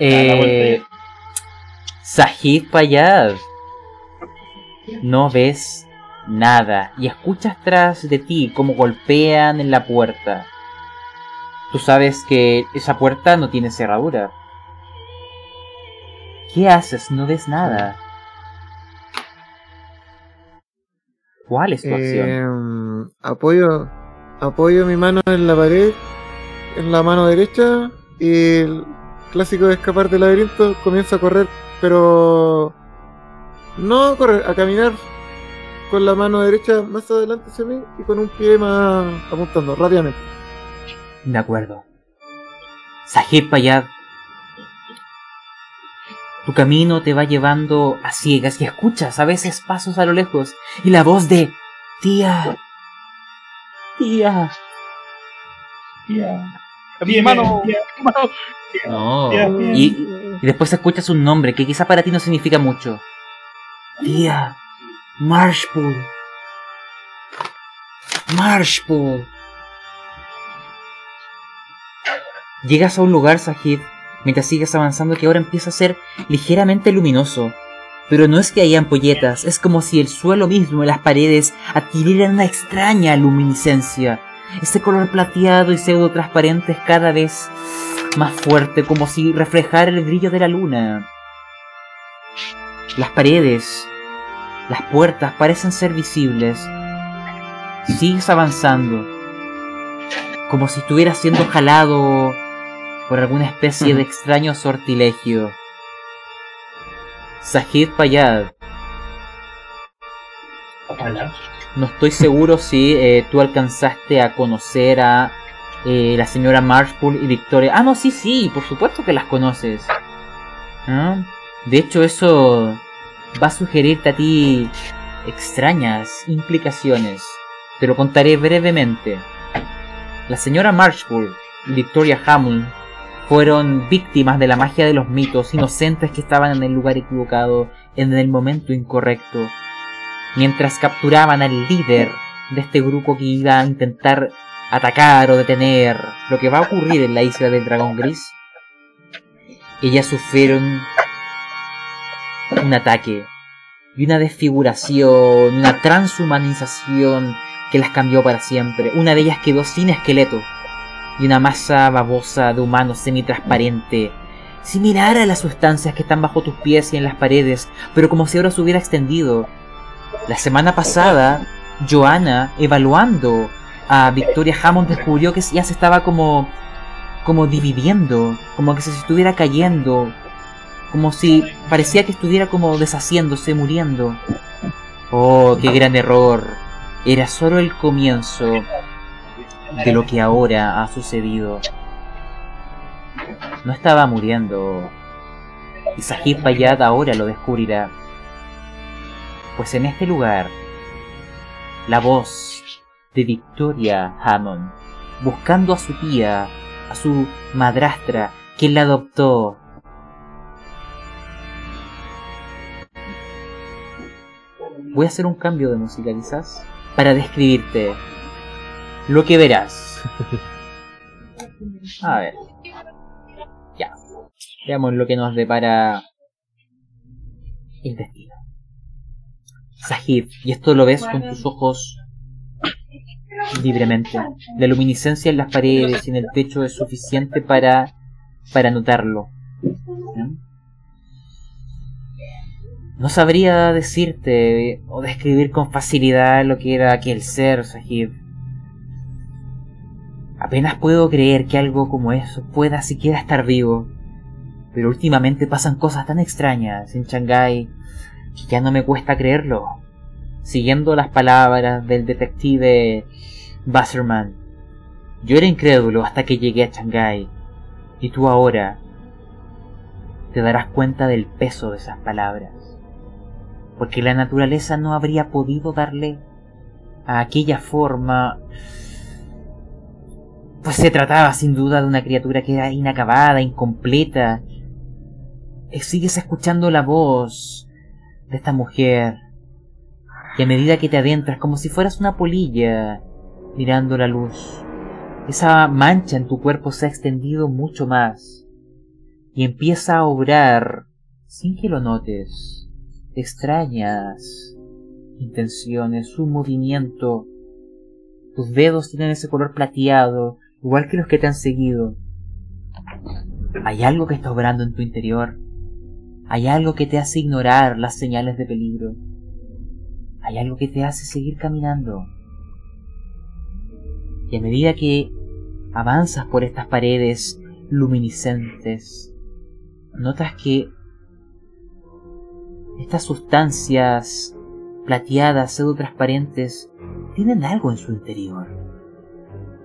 Eh, Sahid Payad. No ves nada y escuchas tras de ti como golpean en la puerta. Tú sabes que esa puerta no tiene cerradura. ¿Qué haces? No ves nada. ¿Cuál es tu acción? Eh, apoyo, apoyo mi mano en la pared, en la mano derecha, y el clásico de escapar del laberinto comienza a correr, pero no a correr, a caminar con la mano derecha más adelante hacia mí y con un pie más apuntando rápidamente. De acuerdo. Sahib Payad. Tu camino te va llevando a ciegas y escuchas a veces pasos a lo lejos y la voz de tía. Tía. Tía. Mi hermano. No. Y, y después escuchas un nombre que quizá para ti no significa mucho. Tía. Marshpool. Marshpool. Llegas a un lugar, Sahid, mientras sigues avanzando que ahora empieza a ser ligeramente luminoso. Pero no es que haya ampolletas, es como si el suelo mismo y las paredes adquirieran una extraña luminiscencia. Ese color plateado y pseudo transparente es cada vez más fuerte, como si reflejara el brillo de la luna. Las paredes, las puertas parecen ser visibles. Sigues avanzando, como si estuvieras siendo jalado por alguna especie de extraño sortilegio. Sahid Payad. No estoy seguro si eh, tú alcanzaste a conocer a eh, la señora Marshpool y Victoria. Ah, no, sí, sí, por supuesto que las conoces. ¿Ah? De hecho, eso va a sugerirte a ti extrañas implicaciones. Te lo contaré brevemente. La señora Marshpool y Victoria Hammond fueron víctimas de la magia de los mitos, inocentes que estaban en el lugar equivocado, en el momento incorrecto, mientras capturaban al líder de este grupo que iba a intentar atacar o detener lo que va a ocurrir en la isla del dragón gris. Ellas sufrieron un ataque y una desfiguración, una transhumanización que las cambió para siempre. Una de ellas quedó sin esqueleto y una masa babosa de humano semitransparente, similar a las sustancias que están bajo tus pies y en las paredes, pero como si ahora se hubiera extendido. La semana pasada, Joanna, evaluando a Victoria Hammond, descubrió que ya se estaba como como dividiendo, como que se estuviera cayendo, como si parecía que estuviera como deshaciéndose, muriendo. Oh, qué gran error. Era solo el comienzo de lo que ahora ha sucedido. No estaba muriendo. Y Sahib Bayad ahora lo descubrirá. Pues en este lugar, la voz de Victoria Hammond, buscando a su tía, a su madrastra, quien la adoptó. Voy a hacer un cambio de música quizás para describirte lo que verás. A ver. Ya. Veamos lo que nos depara el destino. Sahib, y esto lo ves con tus ojos libremente. La luminiscencia en las paredes y en el techo es suficiente para, para notarlo. No sabría decirte o describir con facilidad lo que era aquel ser, Sahib. Apenas puedo creer que algo como eso pueda siquiera estar vivo. Pero últimamente pasan cosas tan extrañas en Shanghái que ya no me cuesta creerlo. Siguiendo las palabras del detective Basserman, yo era incrédulo hasta que llegué a Shanghái. Y tú ahora te darás cuenta del peso de esas palabras. Porque la naturaleza no habría podido darle a aquella forma pues se trataba sin duda de una criatura que era inacabada, incompleta. Eh, sigues escuchando la voz de esta mujer. Y a medida que te adentras, como si fueras una polilla mirando la luz, esa mancha en tu cuerpo se ha extendido mucho más. y empieza a obrar, sin que lo notes, extrañas intenciones, un movimiento. Tus dedos tienen ese color plateado, igual que los que te han seguido. Hay algo que está obrando en tu interior. Hay algo que te hace ignorar las señales de peligro. Hay algo que te hace seguir caminando. Y a medida que avanzas por estas paredes luminiscentes, notas que estas sustancias plateadas, pseudo transparentes, tienen algo en su interior.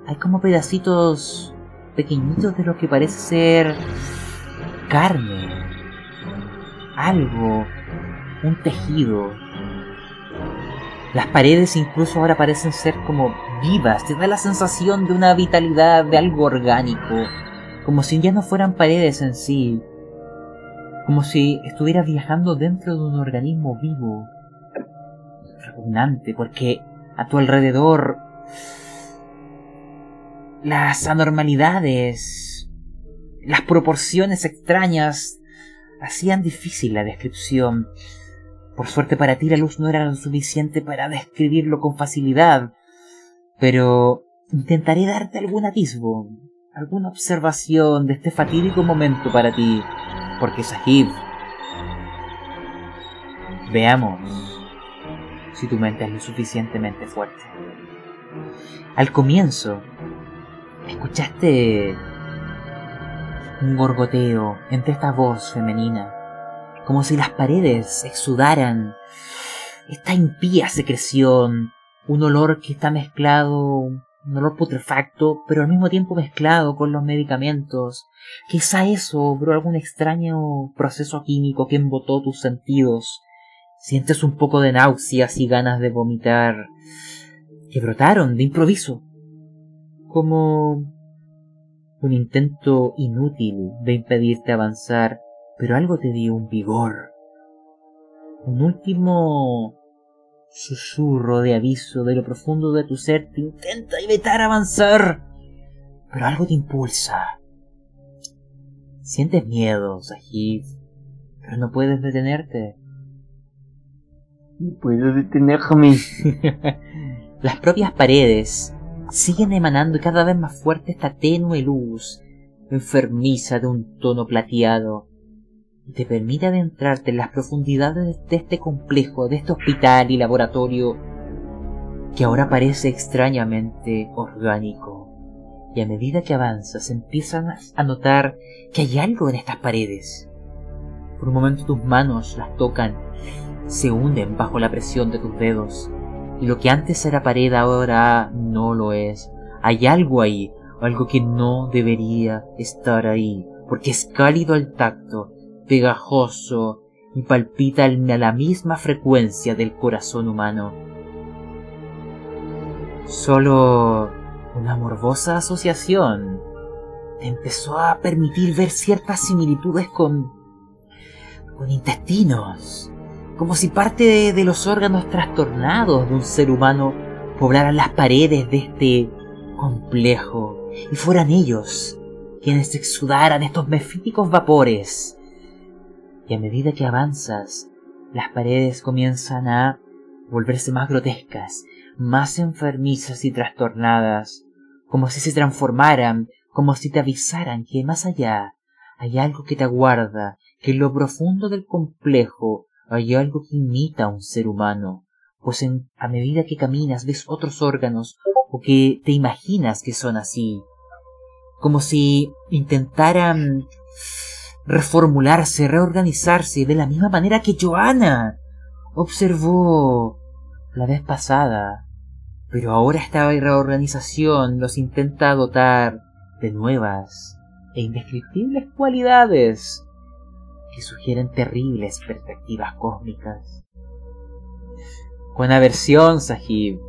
Hay como pedacitos pequeñitos de lo que parece ser carne, algo, un tejido. Las paredes incluso ahora parecen ser como vivas, te da la sensación de una vitalidad, de algo orgánico, como si ya no fueran paredes en sí, como si estuvieras viajando dentro de un organismo vivo, repugnante, porque a tu alrededor las anormalidades, las proporciones extrañas hacían difícil la descripción. Por suerte para ti la luz no era lo suficiente para describirlo con facilidad, pero intentaré darte algún atisbo, alguna observación de este fatídico momento para ti, porque Sahib, veamos si tu mente es lo suficientemente fuerte. Al comienzo, escuchaste un gorgoteo entre esta voz femenina, como si las paredes exudaran esta impía secreción, un olor que está mezclado, un olor putrefacto, pero al mismo tiempo mezclado con los medicamentos. Quizá eso obró algún extraño proceso químico que embotó tus sentidos. Sientes un poco de náuseas y ganas de vomitar que brotaron de improviso, como un intento inútil de impedirte avanzar, pero algo te dio un vigor, un último susurro de aviso de lo profundo de tu ser te intenta evitar avanzar, pero algo te impulsa. Sientes miedo, Sahid, pero no puedes detenerte. No puedo detenerme. Las propias paredes siguen emanando cada vez más fuerte esta tenue luz enfermiza de un tono plateado y te permite adentrarte en las profundidades de este complejo, de este hospital y laboratorio que ahora parece extrañamente orgánico. Y a medida que avanzas empiezan a notar que hay algo en estas paredes. Por un momento tus manos las tocan, se hunden bajo la presión de tus dedos lo que antes era pared ahora no lo es. Hay algo ahí, algo que no debería estar ahí, porque es cálido al tacto, pegajoso y palpita a la misma frecuencia del corazón humano. Solo una morbosa asociación empezó a permitir ver ciertas similitudes con con intestinos, como si parte de, los órganos trastornados de un ser humano poblaran las paredes de este complejo y fueran ellos quienes exudaran estos mefíticos vapores. Y a medida que avanzas, las paredes comienzan a volverse más grotescas, más enfermizas y trastornadas, como si se transformaran, como si te avisaran que más allá hay algo que te aguarda, que en lo profundo del complejo hay algo que imita a un ser humano, pues en, a medida que caminas ves otros órganos o que te imaginas que son así, como si intentaran reformularse, reorganizarse de la misma manera que Joana observó la vez pasada. Pero ahora esta reorganización los intenta dotar de nuevas e indescriptibles cualidades que sugieren terribles perspectivas cósmicas. Con aversión, Sahib,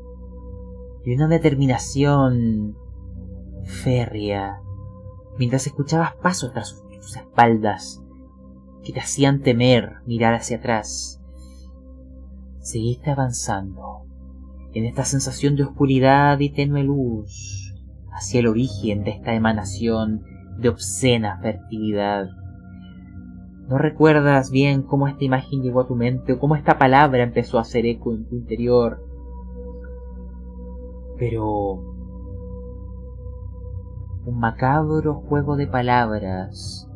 y una determinación férrea, mientras escuchabas pasos tras sus espaldas que te hacían temer mirar hacia atrás, seguiste avanzando en esta sensación de oscuridad y tenue luz hacia el origen de esta emanación de obscena fertilidad No recuerdas bien cómo esta imagen llegó a tu mente o cómo esta palabra empezó a hacer eco en tu interior. Pero un macabro juego de palabras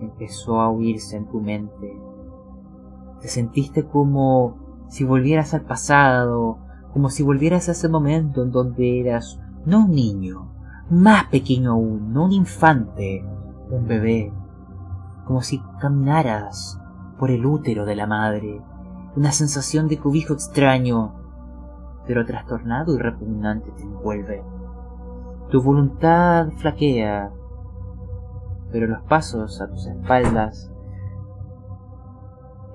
empezó a oírse en tu mente. Te sentiste como si volvieras al pasado, como si volvieras a ese momento en donde eras no un niño, más pequeño aún, no un infante, un bebé, como si caminaras por el útero de la madre, una sensación de cobijo extraño, pero trastornado y repugnante te envuelve. Tu voluntad flaquea, pero los pasos a tus espaldas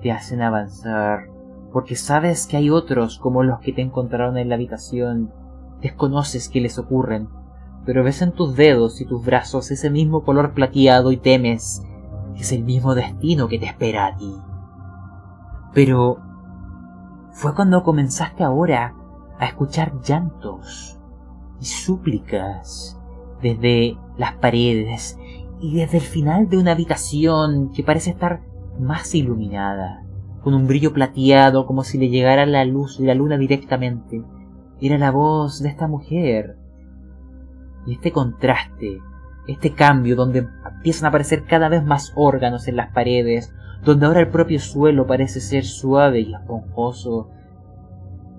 te hacen avanzar, porque sabes que hay otros como los que te encontraron en la habitación, desconoces qué les ocurren, pero ves en tus dedos y tus brazos ese mismo color plateado y temes es el mismo destino que te espera a ti. Pero fue cuando comenzaste ahora a escuchar llantos y súplicas desde las paredes y desde el final de una habitación que parece estar más iluminada, con un brillo plateado como si le llegara la luz de la luna directamente. Era la voz de esta mujer. Y este contraste, este cambio donde empiezan a aparecer cada vez más órganos en las paredes, donde ahora el propio suelo parece ser suave y esponjoso,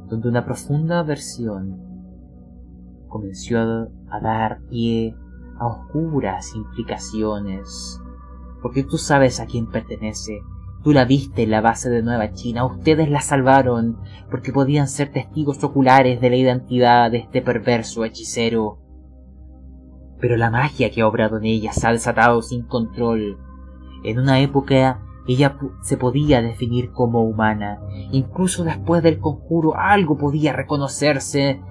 donde una profunda aversión comenzó a, dar pie a oscuras implicaciones, porque tú sabes a quién pertenece, Tú la viste en la base de Nueva China, ustedes la salvaron porque podían ser testigos oculares de la identidad de este perverso hechicero. Pero la magia que ha obrado en ella se ha desatado sin control. En una época ella se podía definir como humana. Incluso después del conjuro algo podía reconocerse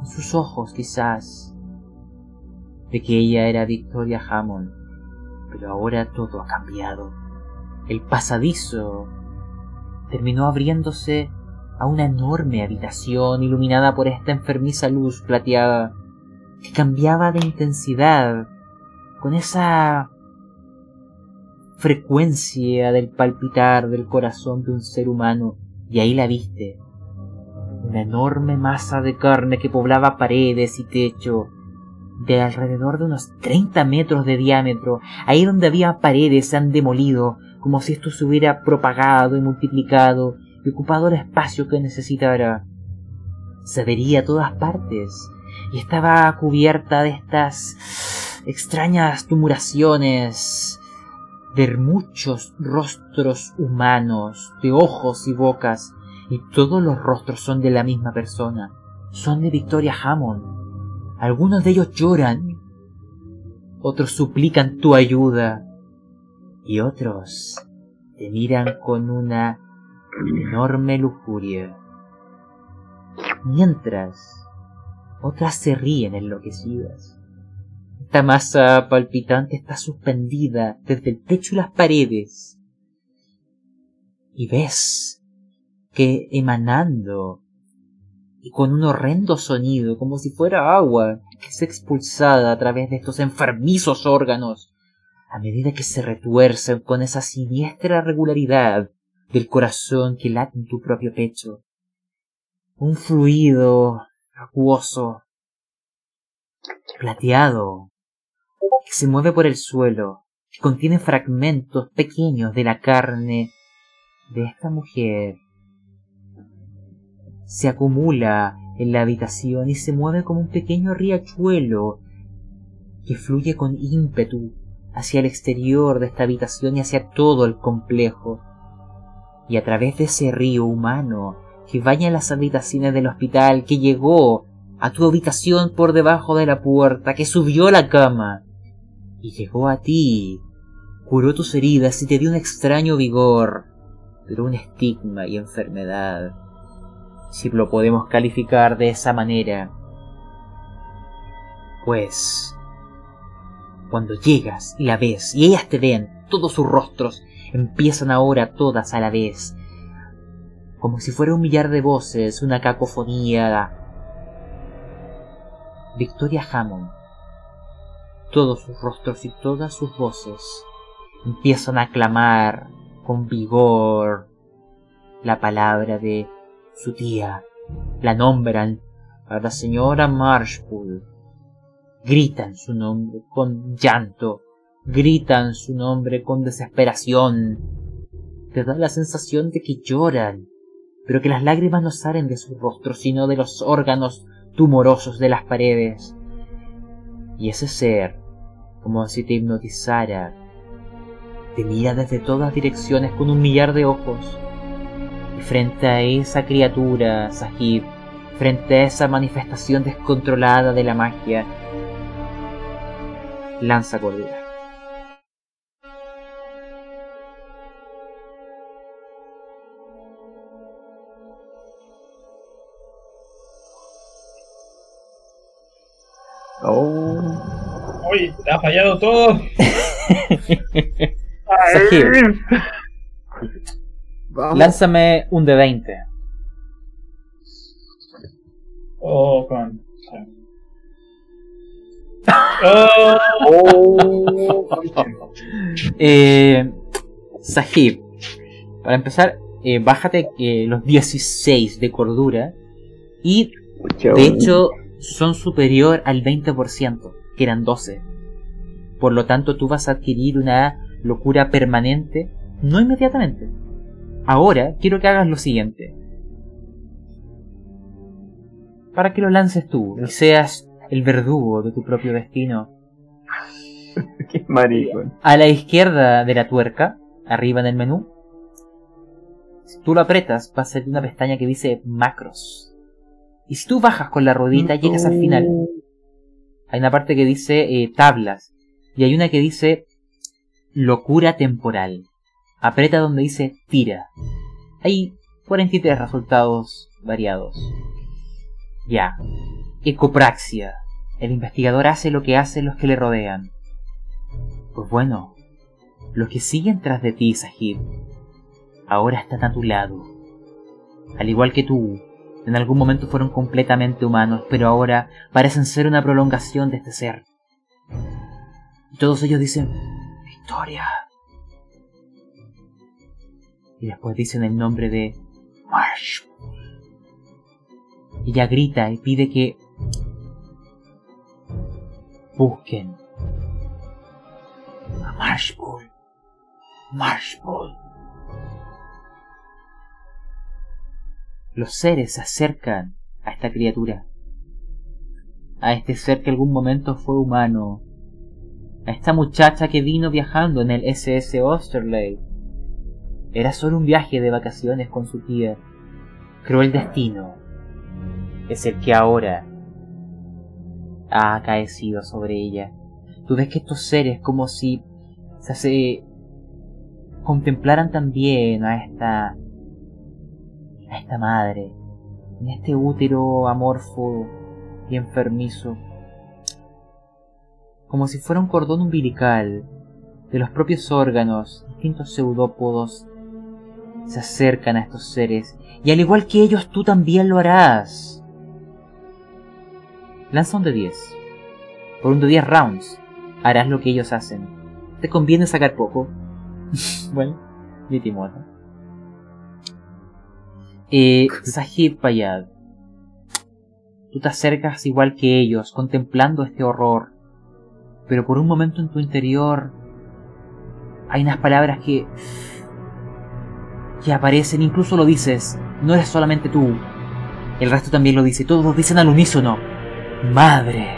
en sus ojos quizás de que ella era Victoria Hammond. Pero ahora todo ha cambiado. El pasadizo terminó abriéndose a una enorme habitación iluminada por esta enfermiza luz plateada que cambiaba de intensidad con esa frecuencia del palpitar del corazón de un ser humano y ahí la viste una enorme masa de carne que poblaba paredes y techo de alrededor de unos 30 metros de diámetro, ahí donde había paredes se han demolido, como si esto se hubiera propagado y multiplicado y ocupado el espacio que necesitara. Se vería a todas partes y estaba cubierta de estas extrañas tumuraciones de muchos rostros humanos, de ojos y bocas, y todos los rostros son de la misma persona, son de Victoria Hammond. Algunos de ellos lloran, otros suplican tu ayuda, y otros te miran con una enorme lujuria. Mientras otras se ríen enloquecidas. Esta masa palpitante está suspendida desde el techo y las paredes. Y ves que emanando y con un horrendo sonido, como si fuera agua, que es expulsada a través de estos enfermizos órganos, a medida que se retuercen con esa siniestra regularidad del corazón que late en tu propio pecho. Un fluido acuoso, plateado, que se mueve por el suelo, que contiene fragmentos pequeños de la carne de esta mujer. Se acumula en la habitación y se mueve como un pequeño riachuelo que fluye con ímpetu hacia el exterior de esta habitación y hacia todo el complejo. Y a través de ese río humano que baña las habitaciones del hospital, que llegó a tu habitación por debajo de la puerta, que subió a la cama y llegó a ti, curó tus heridas y te dio un extraño vigor, pero un estigma y enfermedad, si lo podemos calificar de esa manera. Pues cuando llegas y la ves y ellas te ven, todos sus rostros empiezan ahora todas a la vez, como si fuera un millar de voces, una cacofonía. Victoria Hammond, todos sus rostros y todas sus voces empiezan a clamar con vigor la palabra de su tía. La nombran a la señora Marshpool. Gritan su nombre con llanto, gritan su nombre con desesperación. Te da la sensación de que lloran, pero que las lágrimas no salen de sus rostros, sino de los órganos tumorosos de las paredes. Y ese ser, como si te hipnotizara, te mira desde todas direcciones con un millar de ojos. Y frente a esa criatura, Sahib, frente a esa manifestación descontrolada de la magia, lanza cordura. Ha fallado todo. Sahib, Vamos. lánzame un de 20. Oh, con. Oh, Oh. Eh, Sahib, para empezar, eh, bájate eh, los 16 de cordura y de hecho son superior al 20%, que eran 12. Por lo tanto, tú vas a adquirir una locura permanente, no inmediatamente. Ahora quiero que hagas lo siguiente. Para que lo lances tú y seas el verdugo de tu propio destino. Qué maricón. A la izquierda de la tuerca, arriba en el menú, si tú lo apretas, va a salir una pestaña que dice macros. Y si tú bajas con la ruedita, llegas al final. Hay una parte que dice eh, tablas. Y hay una que dice locura temporal. Aprieta donde dice tira. Hay 43 resultados variados. Ya. Ecopraxia. El investigador hace lo que hacen los que le rodean. Pues bueno, los que siguen tras de ti, Sahib, ahora están a tu lado. Al igual que tú, en algún momento fueron completamente humanos, pero ahora parecen ser una prolongación de este ser. Y todos ellos dicen, Victoria. Y después dicen el nombre de Marsh. Ella grita y pide que busquen a Marshpool. Marshpool. Los seres se acercan a esta criatura. A este ser que algún momento fue humano. A esta muchacha que vino viajando en el SS Osterley. Era solo un viaje de vacaciones con su tía. Cruel destino es el que ahora ha acaecido sobre ella. Tú ves que estos seres como si se contemplaran también a esta a esta madre en este útero amorfo y enfermizo como si fuera un cordón umbilical de los propios órganos distintos pseudópodos se acercan a estos seres y al igual que ellos tú también lo harás. Lanza un de 10 por un de 10 rounds harás lo que ellos hacen. Te conviene sacar poco bueno, ni Timota. Eh, Sahib Payad, tú te acercas igual que ellos, contemplando este horror, pero por un momento en tu interior hay unas palabras que que aparecen, incluso lo dices, no eres solamente tú, el resto también lo dice, todos dicen al unísono, madre,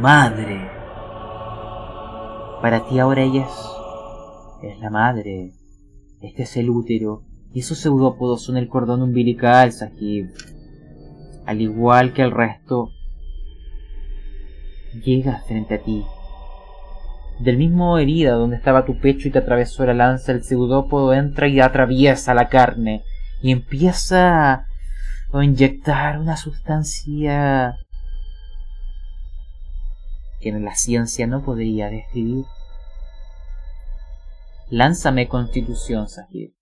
madre. Para ti ahora ella es es la madre. Este es el útero. Y esos pseudópodos son el cordón umbilical, Sahib. Al igual que el resto, llega frente a ti. Del mismo herida donde estaba tu pecho y te atravesó la lanza, el pseudópodo entra y atraviesa la carne y empieza a inyectar una sustancia que la ciencia no podría describir. Lánzame constitución, Sahib.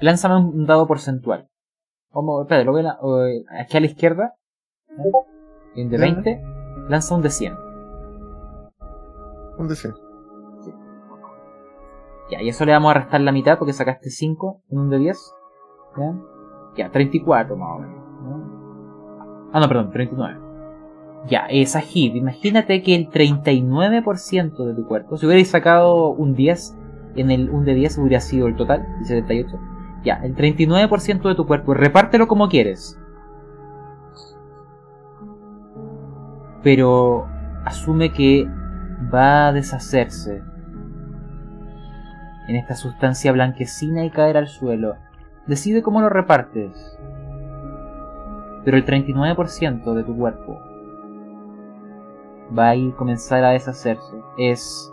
Lánzame un dado porcentual. Vamos, espera, lo voy a, eh, aquí a la izquierda. ¿eh? En de Ya. 20, lanza un de 100. Un deseo. Ya, y eso le vamos a restar la mitad porque sacaste 5 en un de 10. ¿Ya? Ya, 34 más o menos. ¿no? Ah, no, perdón, 39. Ya, eh, Sahib, imagínate que el 39% de tu cuerpo, si hubierais sacado un 10, en el un de 10 hubiera sido el total, el 78. Ya, el 39% de tu cuerpo, repártelo como quieres. Pero asume que va a deshacerse en esta sustancia blanquecina y caer al suelo. Decide cómo lo repartes. Pero el 39% de tu cuerpo va a ir comenzar a deshacerse. Es...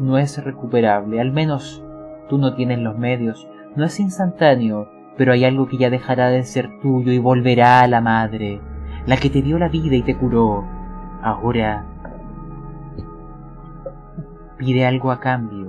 No es recuperable, al menos tú no tienes los medios. No es instantáneo, pero hay algo que ya dejará de ser tuyo y volverá a la madre, la que te dio la vida y te curó. Ahora pide algo a cambio.